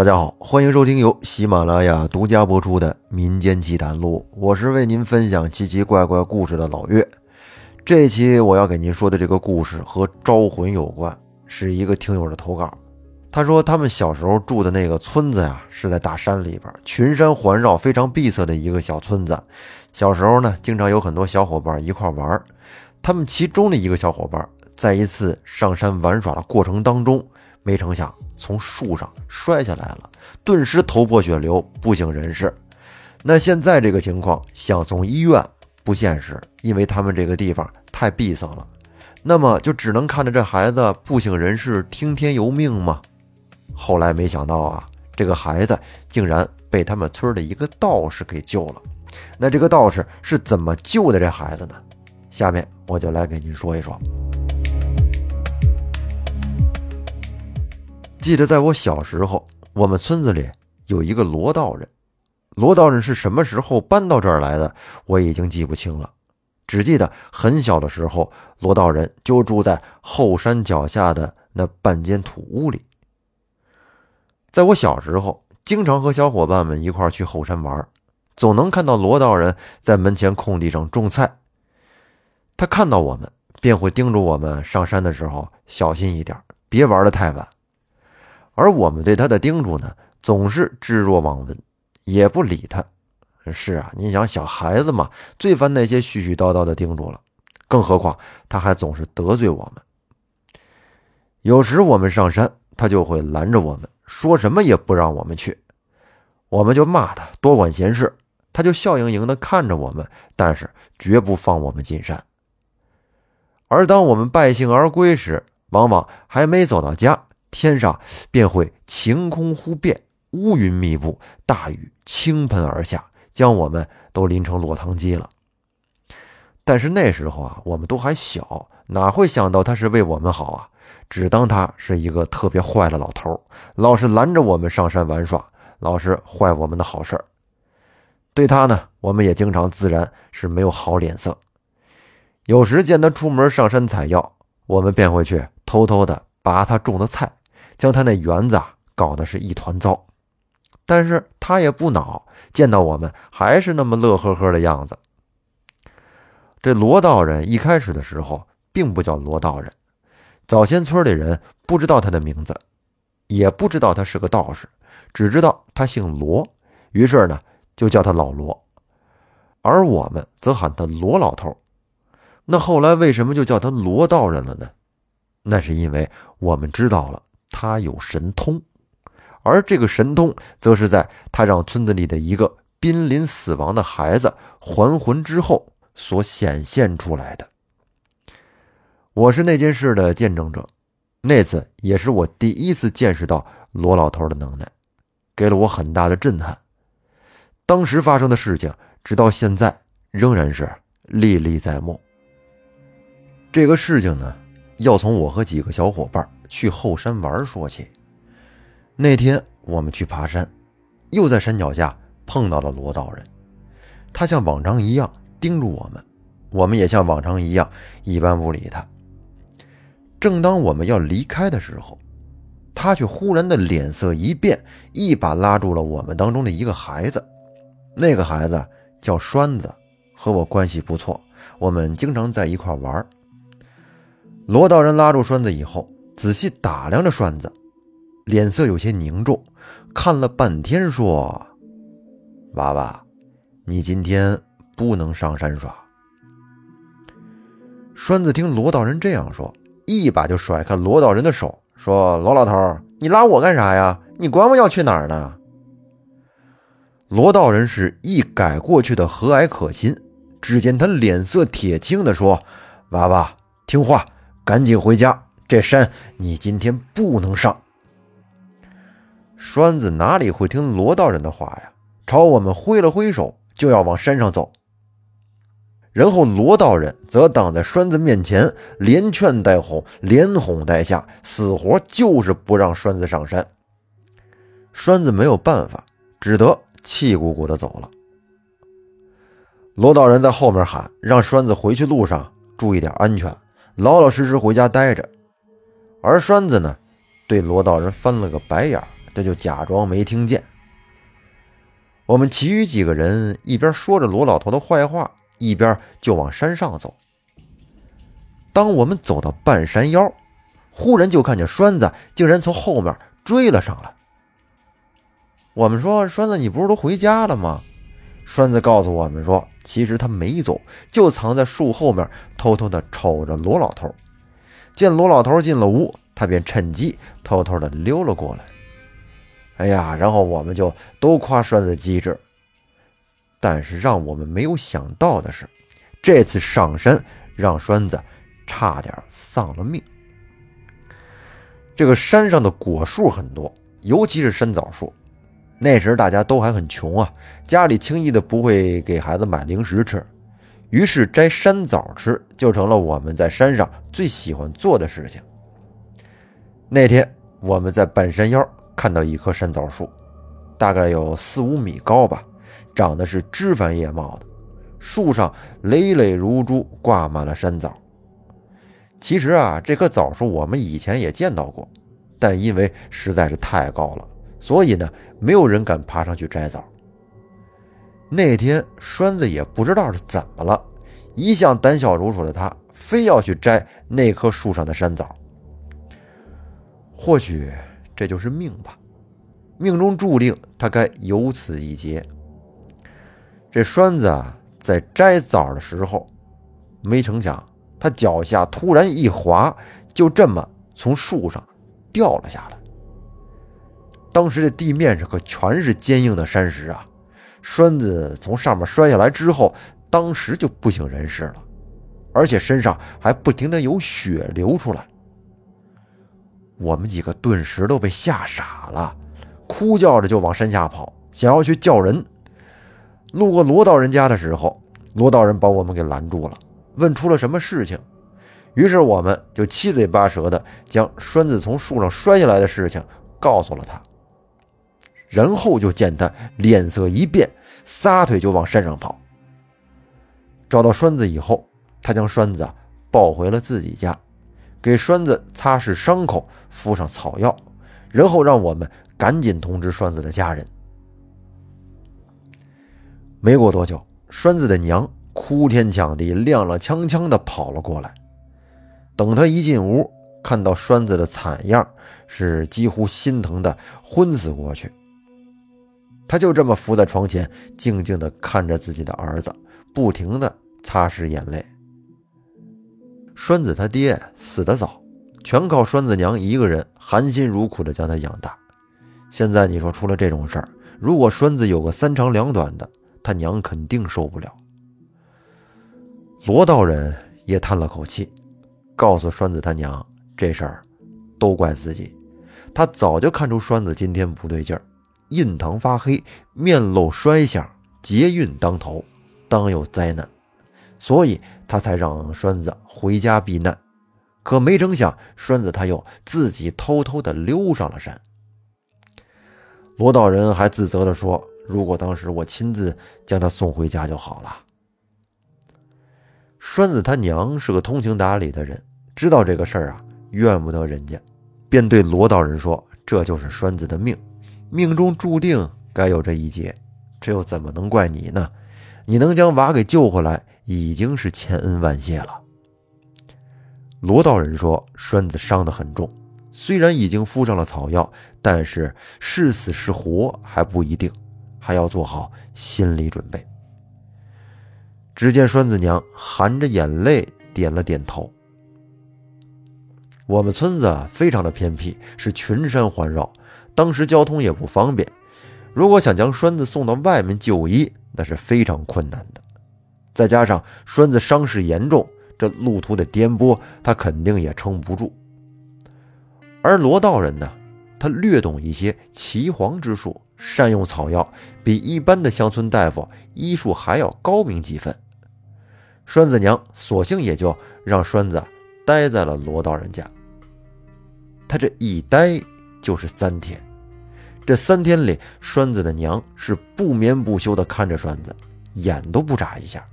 大家好，欢迎收听由喜马拉雅独家播出的《民间奇谈录》，我是为您分享奇奇怪怪故事的老岳。这期我要给您说的这个故事和招魂有关，是一个听友的投稿。他说他们小时候住的那个村子呀，是在大山里边，群山环绕，非常闭塞的一个小村子。小时候呢，经常有很多小伙伴一块玩。他们其中的一个小伙伴，在一次上山玩耍的过程当中。没成想从树上摔下来了，顿时头破血流，不省人事。那现在这个情况，想送医院不现实，因为他们这个地方太闭塞了。那么就只能看着这孩子不省人事，听天由命吗？后来没想到啊，这个孩子竟然被他们村的一个道士给救了。那这个道士是怎么救的这孩子呢？下面我就来给您说一说。记得在我小时候，我们村子里有一个罗道人。罗道人是什么时候搬到这儿来的，我已经记不清了。只记得很小的时候，罗道人就住在后山脚下的那半间土屋里。在我小时候，经常和小伙伴们一块去后山玩，总能看到罗道人在门前空地上种菜。他看到我们，便会叮嘱我们上山的时候小心一点，别玩得太晚。而我们对他的叮嘱呢，总是置若罔闻，也不理他。是啊，你想小孩子嘛，最烦那些絮絮叨叨的叮嘱了。更何况他还总是得罪我们。有时我们上山，他就会拦着我们，说什么也不让我们去。我们就骂他多管闲事，他就笑盈盈地看着我们，但是绝不放我们进山。而当我们败兴而归时，往往还没走到家。天上便会晴空忽变，乌云密布，大雨倾盆而下，将我们都淋成落汤鸡了。但是那时候啊，我们都还小，哪会想到他是为我们好啊？只当他是一个特别坏的老头，老是拦着我们上山玩耍，老是坏我们的好事儿。对他呢，我们也经常自然是没有好脸色。有时见他出门上山采药，我们便会去偷偷的拔他种的菜。将他那园子搞得是一团糟，但是他也不恼，见到我们还是那么乐呵呵的样子。这罗道人一开始的时候并不叫罗道人，早先村里人不知道他的名字，也不知道他是个道士，只知道他姓罗，于是呢就叫他老罗，而我们则喊他罗老头。那后来为什么就叫他罗道人了呢？那是因为我们知道了。他有神通，而这个神通，则是在他让村子里的一个濒临死亡的孩子还魂之后所显现出来的。我是那件事的见证者，那次也是我第一次见识到罗老头的能耐，给了我很大的震撼。当时发生的事情，直到现在仍然是历历在目。这个事情呢，要从我和几个小伙伴。去后山玩说起，那天我们去爬山，又在山脚下碰到了罗道人。他像往常一样叮嘱我们，我们也像往常一样一般不理他。正当我们要离开的时候，他却忽然的脸色一变，一把拉住了我们当中的一个孩子。那个孩子叫栓子，和我关系不错，我们经常在一块玩。罗道人拉住栓子以后。仔细打量着栓子，脸色有些凝重，看了半天，说：“娃娃，你今天不能上山耍。”栓子听罗道人这样说，一把就甩开罗道人的手，说：“罗老头，你拉我干啥呀？你管我要去哪儿呢？”罗道人是一改过去的和蔼可亲，只见他脸色铁青的说：“娃娃，听话，赶紧回家。”这山你今天不能上。栓子哪里会听罗道人的话呀？朝我们挥了挥手，就要往山上走。然后罗道人则挡在栓子面前，连劝带哄，连哄带吓，死活就是不让栓子上山。栓子没有办法，只得气鼓鼓的走了。罗道人在后面喊：“让栓子回去路上注意点安全，老老实实回家待着。”而栓子呢，对罗道人翻了个白眼，这就假装没听见。我们其余几个人一边说着罗老头的坏话，一边就往山上走。当我们走到半山腰，忽然就看见栓子竟然从后面追了上来。我们说：“栓子，你不是都回家了吗？”栓子告诉我们说：“其实他没走，就藏在树后面，偷偷的瞅着罗老头。见罗老头进了屋，他便趁机偷偷的溜了过来。哎呀，然后我们就都夸栓子机智。但是让我们没有想到的是，这次上山让栓子差点丧了命。这个山上的果树很多，尤其是山枣树。”那时大家都还很穷啊，家里轻易的不会给孩子买零食吃，于是摘山枣吃就成了我们在山上最喜欢做的事情。那天我们在半山腰看到一棵山枣树，大概有四五米高吧，长得是枝繁叶茂的，树上累累如珠，挂满了山枣。其实啊，这棵枣树我们以前也见到过，但因为实在是太高了。所以呢，没有人敢爬上去摘枣。那天，栓子也不知道是怎么了，一向胆小如鼠的他，非要去摘那棵树上的山枣。或许这就是命吧，命中注定他该有此一劫。这栓子啊，在摘枣的时候，没成想，他脚下突然一滑，就这么从树上掉了下来。当时的地面上可全是坚硬的山石啊！栓子从上面摔下来之后，当时就不省人事了，而且身上还不停的有血流出来。我们几个顿时都被吓傻了，哭叫着就往山下跑，想要去叫人。路过罗道人家的时候，罗道人把我们给拦住了，问出了什么事情。于是我们就七嘴八舌的将栓子从树上摔下来的事情告诉了他。然后就见他脸色一变，撒腿就往山上跑。找到栓子以后，他将栓子抱回了自己家，给栓子擦拭伤口，敷上草药，然后让我们赶紧通知栓子的家人。没过多久，栓子的娘哭天抢地、踉踉跄跄的跑了过来。等他一进屋，看到栓子的惨样，是几乎心疼的昏死过去。他就这么伏在床前，静静地看着自己的儿子，不停地擦拭眼泪。栓子他爹死得早，全靠栓子娘一个人含辛茹苦地将他养大。现在你说出了这种事儿，如果栓子有个三长两短的，他娘肯定受不了。罗道人也叹了口气，告诉栓子他娘，这事儿都怪自己，他早就看出栓子今天不对劲儿。印堂发黑，面露衰相，劫运当头，当有灾难，所以他才让栓子回家避难。可没成想，栓子他又自己偷偷的溜上了山。罗道人还自责的说：“如果当时我亲自将他送回家就好了。”栓子他娘是个通情达理的人，知道这个事儿啊，怨不得人家，便对罗道人说：“这就是栓子的命。”命中注定该有这一劫，这又怎么能怪你呢？你能将娃给救回来，已经是千恩万谢了。罗道人说：“栓子伤得很重，虽然已经敷上了草药，但是是死是活还不一定，还要做好心理准备。”只见栓子娘含着眼泪点了点头。我们村子非常的偏僻，是群山环绕。当时交通也不方便，如果想将栓子送到外面就医，那是非常困难的。再加上栓子伤势严重，这路途的颠簸，他肯定也撑不住。而罗道人呢，他略懂一些岐黄之术，善用草药，比一般的乡村大夫医术还要高明几分。栓子娘索性也就让栓子待在了罗道人家。他这一待就是三天。这三天里，栓子的娘是不眠不休地看着栓子，眼都不眨一下。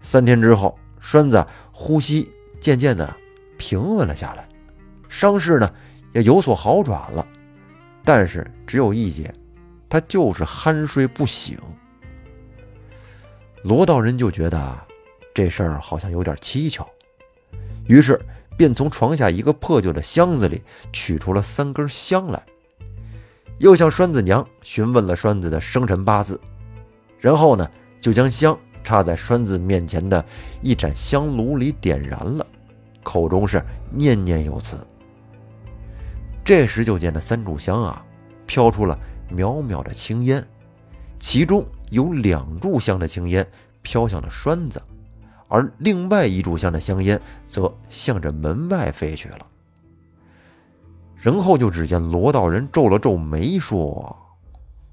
三天之后，栓子呼吸渐渐的平稳了下来，伤势呢也有所好转了。但是只有一节，他就是酣睡不醒。罗道人就觉得这事儿好像有点蹊跷，于是便从床下一个破旧的箱子里取出了三根香来，又向栓子娘询问了栓子的生辰八字，然后呢，就将香插在栓子面前的一盏香炉里点燃了，口中是念念有词。这时就见那三炷香啊，飘出了渺渺的青烟，其中有两炷香的青烟飘向了栓子，而另外一炷香的香烟则向着门外飞去了。然后就只见罗道人皱了皱眉，说：“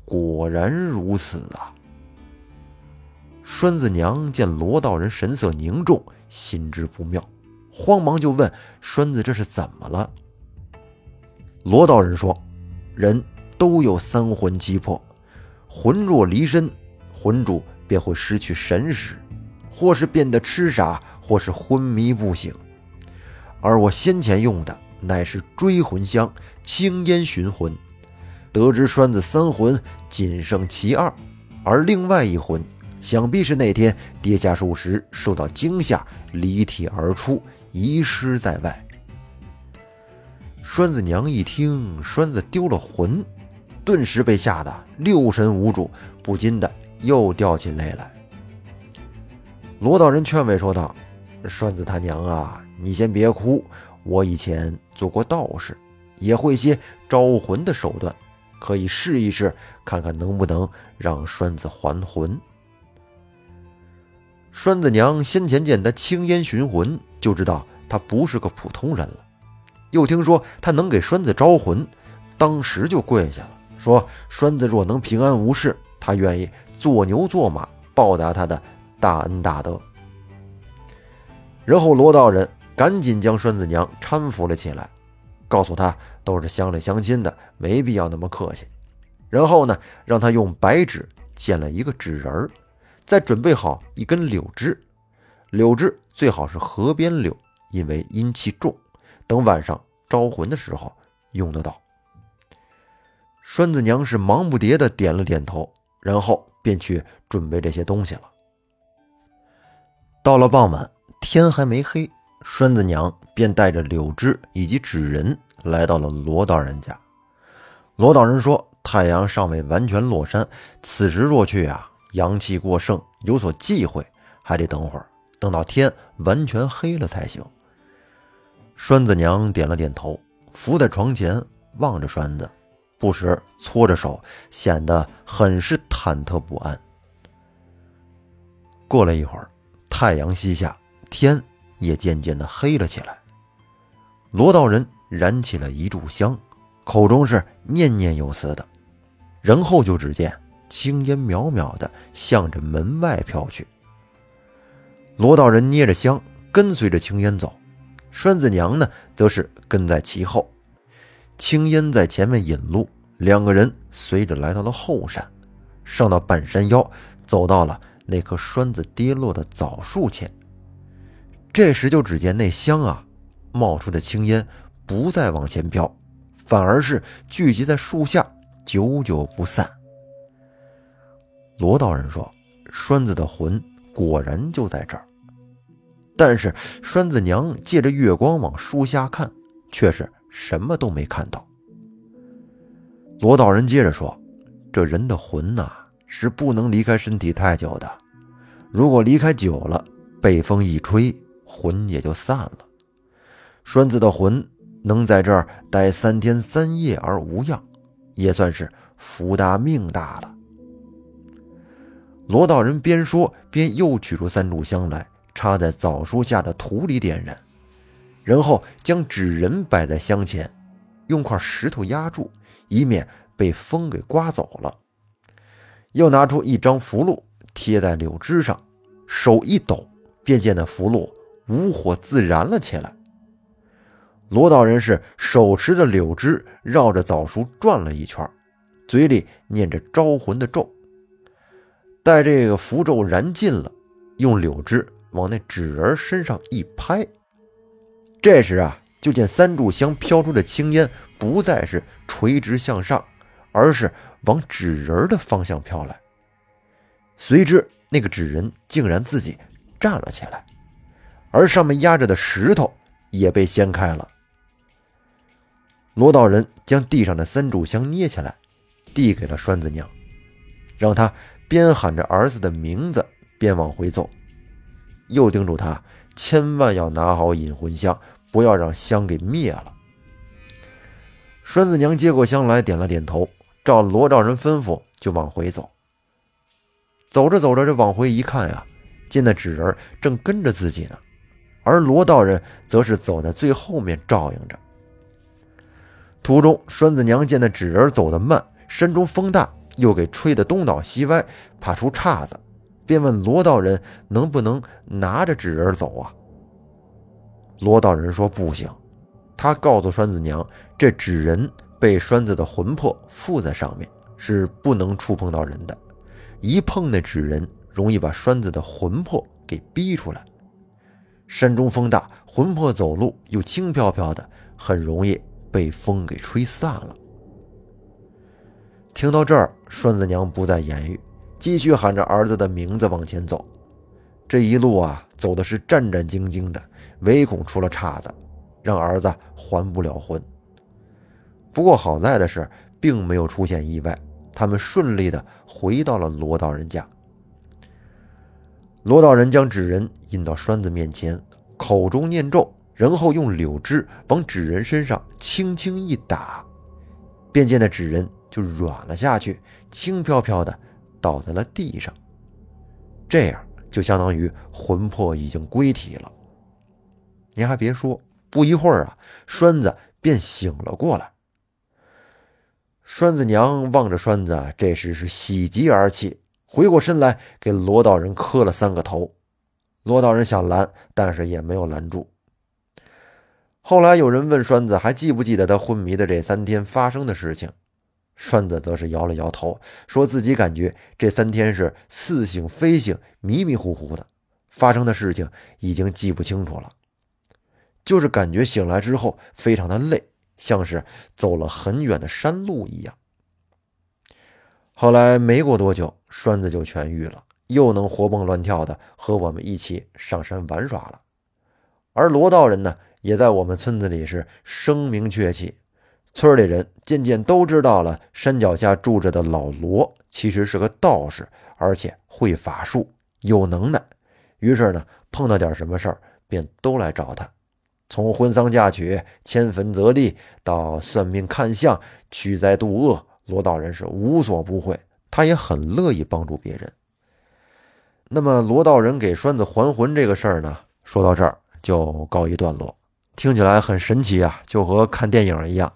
果然如此啊。”栓子娘见罗道人神色凝重，心知不妙，慌忙就问栓子：“这是怎么了？”罗道人说：“人都有三魂七魄，魂若离身，魂主便会失去神识，或是变得痴傻，或是昏迷不醒。而我先前用的乃是追魂香，青烟寻魂。得知栓子三魂仅剩其二，而另外一魂，想必是那天跌下树时受到惊吓，离体而出，遗失在外。”栓子娘一听栓子丢了魂，顿时被吓得六神无主，不禁的又掉起泪来。罗道人劝慰说道：“栓子他娘啊，你先别哭，我以前做过道士，也会些招魂的手段，可以试一试，看看能不能让栓子还魂。”栓子娘先前见他青烟寻魂，就知道他不是个普通人了。又听说他能给栓子招魂，当时就跪下了，说：“栓子若能平安无事，他愿意做牛做马报答他的大恩大德。”然后罗道人赶紧将栓子娘搀扶了起来，告诉他都是乡里乡亲的，没必要那么客气。然后呢，让他用白纸剪了一个纸人儿，再准备好一根柳枝，柳枝最好是河边柳，因为阴气重。等晚上招魂的时候用得到。栓子娘是忙不迭的点了点头，然后便去准备这些东西了。到了傍晚，天还没黑，栓子娘便带着柳枝以及纸人来到了罗道人家。罗道人说：“太阳尚未完全落山，此时若去啊，阳气过盛，有所忌讳，还得等会儿，等到天完全黑了才行。”栓子娘点了点头，伏在床前望着栓子，不时搓着手，显得很是忐忑不安。过了一会儿，太阳西下，天也渐渐的黑了起来。罗道人燃起了一炷香，口中是念念有词的，然后就只见青烟渺渺的向着门外飘去。罗道人捏着香，跟随着青烟走。栓子娘呢，则是跟在其后，青烟在前面引路，两个人随着来到了后山，上到半山腰，走到了那棵栓子跌落的枣树前。这时就只见那香啊，冒出的青烟不再往前飘，反而是聚集在树下，久久不散。罗道人说：“栓子的魂果然就在这儿。”但是栓子娘借着月光往树下看，却是什么都没看到。罗道人接着说：“这人的魂呐，是不能离开身体太久的。如果离开久了，被风一吹，魂也就散了。栓子的魂能在这儿待三天三夜而无恙，也算是福大命大了。”罗道人边说边又取出三炷香来。插在枣树下的土里点燃，然后将纸人摆在香前，用块石头压住，以免被风给刮走了。又拿出一张符箓贴在柳枝上，手一抖，便见那符箓无火自燃了起来。罗道人是手持着柳枝，绕着枣树转了一圈，嘴里念着招魂的咒。待这个符咒燃尽了，用柳枝。往那纸人身上一拍，这时啊，就见三炷香飘出的青烟不再是垂直向上，而是往纸人的方向飘来。随之，那个纸人竟然自己站了起来，而上面压着的石头也被掀开了。罗道人将地上的三炷香捏起来，递给了栓子娘，让她边喊着儿子的名字边往回走，又叮嘱他千万要拿好引魂香，不要让香给灭了。栓子娘接过香来，点了点头，照罗道人吩咐就往回走。走着走着，这往回一看呀，见那纸人正跟着自己呢，而罗道人则是走在最后面照应着。途中，栓子娘见那纸人走得慢，山中风大，又给吹得东倒西歪，怕出岔子，便问罗道人能不能拿着纸人走啊？罗道人说不行，他告诉栓子娘，这纸人被栓子的魂魄附在上面，是不能触碰到人的。一碰那纸人，容易把栓子的魂魄给逼出来。山中风大，魂魄走路又轻飘飘的，很容易被风给吹散了。听到这儿，栓子娘不再言语，继续喊着儿子的名字往前走。这一路啊，走的是战战兢兢的，唯恐出了岔子，让儿子还不了魂。不过好在的是，并没有出现意外。他们顺利的回到了罗道人家。罗道人将纸人引到栓子面前，口中念咒，然后用柳枝往纸人身上轻轻一打，便见那纸人就软了下去，轻飘飘的倒在了地上。这样就相当于魂魄已经归体了。您还别说，不一会儿啊，栓子便醒了过来。栓子娘望着栓子，这时是喜极而泣，回过身来给罗道人磕了三个头。罗道人想拦，但是也没有拦住。后来有人问栓子还记不记得他昏迷的这三天发生的事情，栓子则是摇了摇头，说自己感觉这三天是似醒非醒，迷迷糊糊的，发生的事情已经记不清楚了，就是感觉醒来之后非常的累。像是走了很远的山路一样。后来没过多久，栓子就痊愈了，又能活蹦乱跳的和我们一起上山玩耍了。而罗道人呢，也在我们村子里是声名鹊起，村里人渐渐都知道了山脚下住着的老罗其实是个道士，而且会法术，有能耐。于是呢，碰到点什么事儿，便都来找他。从婚丧嫁娶、迁坟择地到算命看相、驱灾度厄，罗道人是无所不会。他也很乐意帮助别人。那么，罗道人给栓子还魂这个事儿呢，说到这儿就告一段落。听起来很神奇啊，就和看电影一样。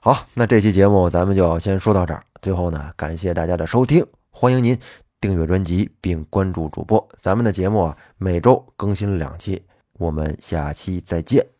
好，那这期节目咱们就先说到这儿。最后呢，感谢大家的收听，欢迎您订阅专辑并关注主播。咱们的节目啊，每周更新两期。我们下期再见。